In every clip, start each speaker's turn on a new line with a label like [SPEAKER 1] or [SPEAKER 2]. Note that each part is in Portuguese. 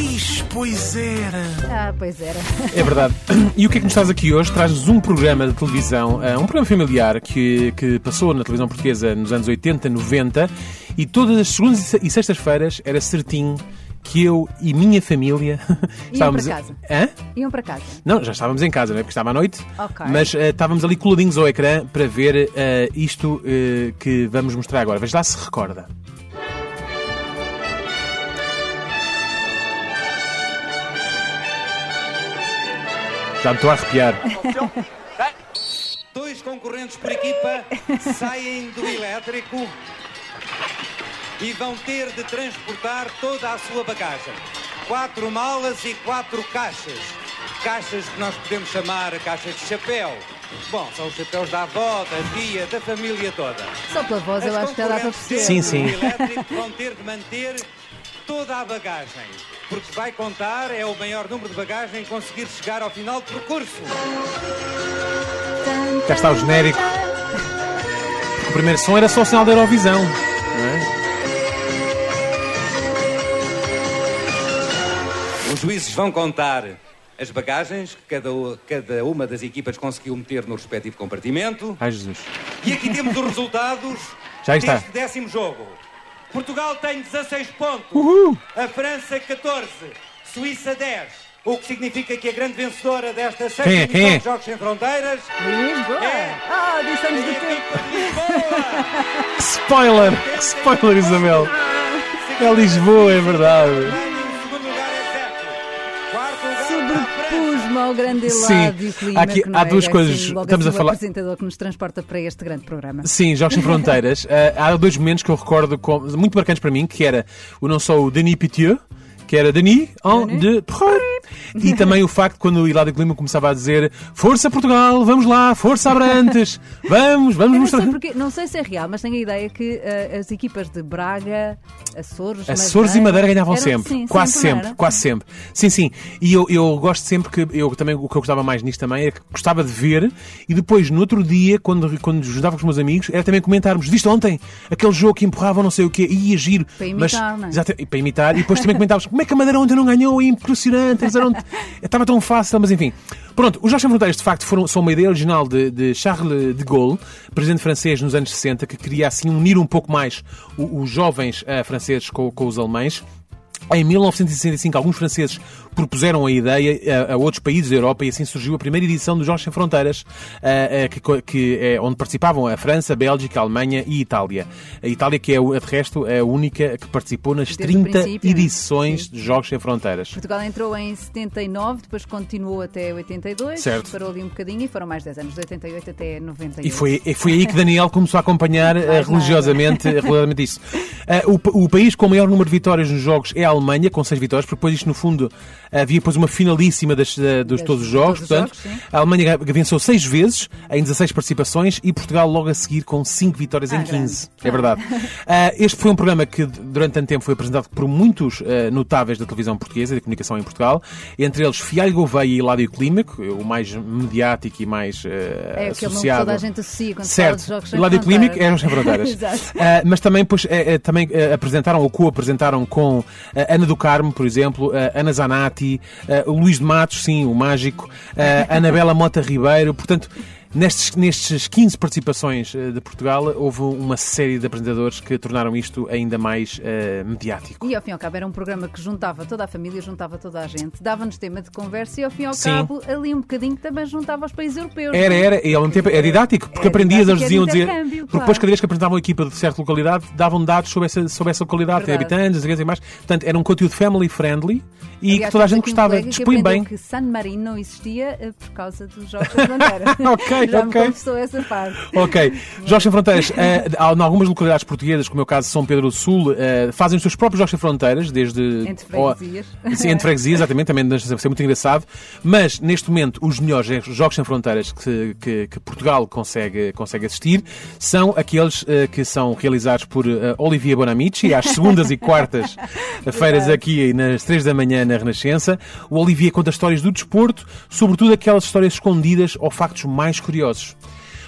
[SPEAKER 1] Ixi, pois era.
[SPEAKER 2] Ah, pois era.
[SPEAKER 3] É verdade. E o que é que nos traz aqui hoje? Traz-nos um programa de televisão, eh, um programa familiar que, que passou na televisão portuguesa nos anos 80, 90 e todas as segundas e sextas-feiras era certinho que eu e minha família
[SPEAKER 2] Iam para casa.
[SPEAKER 3] Hã?
[SPEAKER 2] Iam para casa.
[SPEAKER 3] Não, já estávamos em casa, não é? Porque estava à noite.
[SPEAKER 2] Ok.
[SPEAKER 3] Mas eh, estávamos ali coladinhos ao ecrã para ver eh, isto eh, que vamos mostrar agora. Veja lá se recorda. Já me estou a arrepiar.
[SPEAKER 4] Dois concorrentes por equipa saem do elétrico e vão ter de transportar toda a sua bagagem. Quatro malas e quatro caixas. Caixas que nós podemos chamar caixas de chapéu. Bom, são os chapéus da avó, da tia, da família toda.
[SPEAKER 2] Só pela voz eu
[SPEAKER 4] As
[SPEAKER 2] acho que para
[SPEAKER 4] concorrentes
[SPEAKER 2] perceber.
[SPEAKER 3] Sim, sim.
[SPEAKER 4] vão ter de manter toda a bagagem. Porque vai contar é o maior número de bagagem conseguir chegar ao final do percurso.
[SPEAKER 3] Cá está o genérico. O primeiro som era só o sinal da Eurovisão. Não é?
[SPEAKER 4] Os juízes vão contar as bagagens que cada, cada uma das equipas conseguiu meter no respectivo compartimento.
[SPEAKER 3] Ai, Jesus.
[SPEAKER 4] E aqui temos os resultados
[SPEAKER 3] Já está.
[SPEAKER 4] deste décimo jogo. Portugal tem 16 pontos,
[SPEAKER 3] Uhul.
[SPEAKER 4] a França 14, Suíça 10. O que significa que a grande vencedora desta sexta
[SPEAKER 3] Quem é?
[SPEAKER 4] edição
[SPEAKER 3] é?
[SPEAKER 4] de Jogos Sem Fronteiras
[SPEAKER 2] Lisboa!
[SPEAKER 4] É.
[SPEAKER 2] Ah, dissemos do tempo.
[SPEAKER 3] Spoiler! Spoiler, Isabel! É Lisboa, é verdade.
[SPEAKER 2] Ao grande e clima
[SPEAKER 3] Aqui há
[SPEAKER 2] é,
[SPEAKER 3] duas
[SPEAKER 2] assim,
[SPEAKER 3] coisas.
[SPEAKER 2] logo
[SPEAKER 3] Estamos
[SPEAKER 2] assim
[SPEAKER 3] a falar-
[SPEAKER 2] apresentador que nos transporta para este grande programa.
[SPEAKER 3] Sim, Jogos Sem Fronteiras. Ah, há dois momentos que eu recordo muito marcantes para mim, que era o não só o Denis Pitieu, que era Denis en de Preux, e também o facto quando o Hilário Clima começava a dizer Força Portugal, vamos lá, Força Abrantes, vamos, vamos
[SPEAKER 2] não
[SPEAKER 3] mostrar.
[SPEAKER 2] sei, porque, não sei se é real, mas tenho a ideia que eh, as equipas de Braga, Açores,
[SPEAKER 3] Açores e Madeira ganhavam
[SPEAKER 2] eram-
[SPEAKER 3] sempre,
[SPEAKER 2] sim,
[SPEAKER 3] quase
[SPEAKER 2] sempre,
[SPEAKER 3] sempre, quase sempre. Sim, sim. E eu, eu gosto sempre que eu também o que eu gostava mais nisto também é que gostava de ver e depois no outro dia quando quando juntava com os meus amigos era também comentarmos, viste ontem aquele jogo que empurravam não sei o quê, e ia giro,
[SPEAKER 2] Para imitar,
[SPEAKER 3] mas
[SPEAKER 2] não é?
[SPEAKER 3] Exato, e para imitar e depois também comentávamos como é que a Madeira ontem não ganhou, é impressionante, eram estava tão fácil, mas enfim. Pronto, os Jogos Sem Fronteiras de facto foram, são uma ideia original de, de Charles de Gaulle, presidente francês nos anos 60, que queria assim unir um pouco mais o- os jovens eh, franceses com, com os alemães. Em 1965, alguns franceses propuseram a ideia a, a outros países da Europa e assim surgiu a primeira edição dos Jogos Sem Fronteiras, eh, eh, que, que é onde participavam a França, a Bélgica, a Alemanha e a Itália. A Itália, que é, de resto, é a única que participou nas
[SPEAKER 2] Desde o
[SPEAKER 3] 30
[SPEAKER 2] princípio, né?
[SPEAKER 3] edições de Jogos Sem Fronteiras.
[SPEAKER 2] Portugal entrou em 79, depois continuou até 82,
[SPEAKER 3] Certo.
[SPEAKER 2] parou ali um bocadinho e foram mais 10 anos, de 88 até 98.
[SPEAKER 3] E foi, foi aí que Daniel começou a acompanhar eh, religiosamente, religiosamente isso. Eh, o, o país com o maior número de vitórias nos jogos é a Alemanha, com seis vitórias, porque depois isto, no fundo, havia depois uma finalíssima das, da- dos
[SPEAKER 2] Das-
[SPEAKER 3] todos os jogos.
[SPEAKER 2] todos os
[SPEAKER 3] portanto,
[SPEAKER 2] jogos, sim.
[SPEAKER 3] a Alemanha venceu seis vezes, em 16 participações, e Portugal logo a seguir com cinco vitórias em
[SPEAKER 2] Ah,
[SPEAKER 3] 15.
[SPEAKER 2] grande.
[SPEAKER 3] É verdade. Ah, este foi um programa que, durante tanto tempo, foi apresentado por muitos eh, notáveis da televisão portuguesa e da comunicação em Portugal, entre eles Fialho Gouveia e Hilário Clímaco, o mais mediático e mais eh,
[SPEAKER 2] É
[SPEAKER 3] associado.
[SPEAKER 2] toda a gente associa quando se fala
[SPEAKER 3] Certo,
[SPEAKER 2] de jogos sem
[SPEAKER 3] o lado
[SPEAKER 2] fronteiras.
[SPEAKER 3] clínico eram sem fronteiras. Ah, mas também, pois, eh, eh, também eh, apresentaram, ou co-apresentaram com a Ana do Carmo, por exemplo, a Ana Zanatti, eh, Luís de Matos, sim, o mágico, a Anabela Mota Ribeiro, portanto. Nestes, nestes 15 participações eh, de Portugal, houve uma série de apresentadores que tornaram isto ainda mais eh, mediático.
[SPEAKER 2] E ao fim e ao cabo era um programa que juntava toda a família, juntava toda a gente, dava-nos tema de conversa e ao fim e ao
[SPEAKER 3] Sim.
[SPEAKER 2] cabo ali um bocadinho também juntava os países europeus.
[SPEAKER 3] Era,
[SPEAKER 2] é?
[SPEAKER 3] era, e ao mesmo tempo é didático, porque
[SPEAKER 2] É
[SPEAKER 3] aprendias, eles diziam dizer. Porque
[SPEAKER 2] claro.
[SPEAKER 3] depois, cada vez que apresentavam a equipa de certa localidade, davam dados sobre essa, sobre essa localidade, tem habitantes, o que mais. Portanto, era um conteúdo family friendly e
[SPEAKER 2] Aliás,
[SPEAKER 3] que toda a gente gostava, dispõe bem.
[SPEAKER 2] que San Marino não existia eh, por causa dos Jogos da Fronteira.
[SPEAKER 3] Ok,
[SPEAKER 2] Já me
[SPEAKER 3] ok.
[SPEAKER 2] confessou essa parte.
[SPEAKER 3] Ok. Jogos Sem Fronteiras, há em algumas localidades portuguesas, como é o caso de São Pedro do Sul, eh, fazem os seus próprios Jogos Sem Fronteiras, desde.
[SPEAKER 2] Entre freguesias.
[SPEAKER 3] Oh, sim, entre freguesias, exatamente, também deve ser muito engraçado. Mas, neste momento, os melhores Jogos Sem Fronteiras que, que- que Portugal consegue, consegue assistir são aqueles eh, que são realizados por eh, Olivia Bonamici, às segundas e quartas-feiras aqui nas três da manhã na Renascença. O Olivia conta histórias do desporto, sobretudo aquelas histórias escondidas ou factos mais curiosos.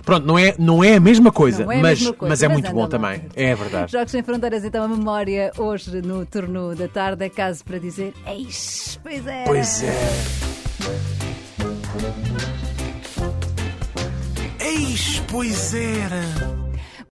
[SPEAKER 3] Pronto, não é, não é a mesma coisa,
[SPEAKER 2] é a
[SPEAKER 3] mas,
[SPEAKER 2] mesma coisa,
[SPEAKER 3] mas é
[SPEAKER 2] mas
[SPEAKER 3] muito bom
[SPEAKER 2] lá.
[SPEAKER 3] também. É verdade.
[SPEAKER 2] Jogos Sem Fronteiras, então, a memória hoje no turno da tarde é caso para dizer Eis, pois é.
[SPEAKER 3] Pois é.
[SPEAKER 1] Eis, pois era.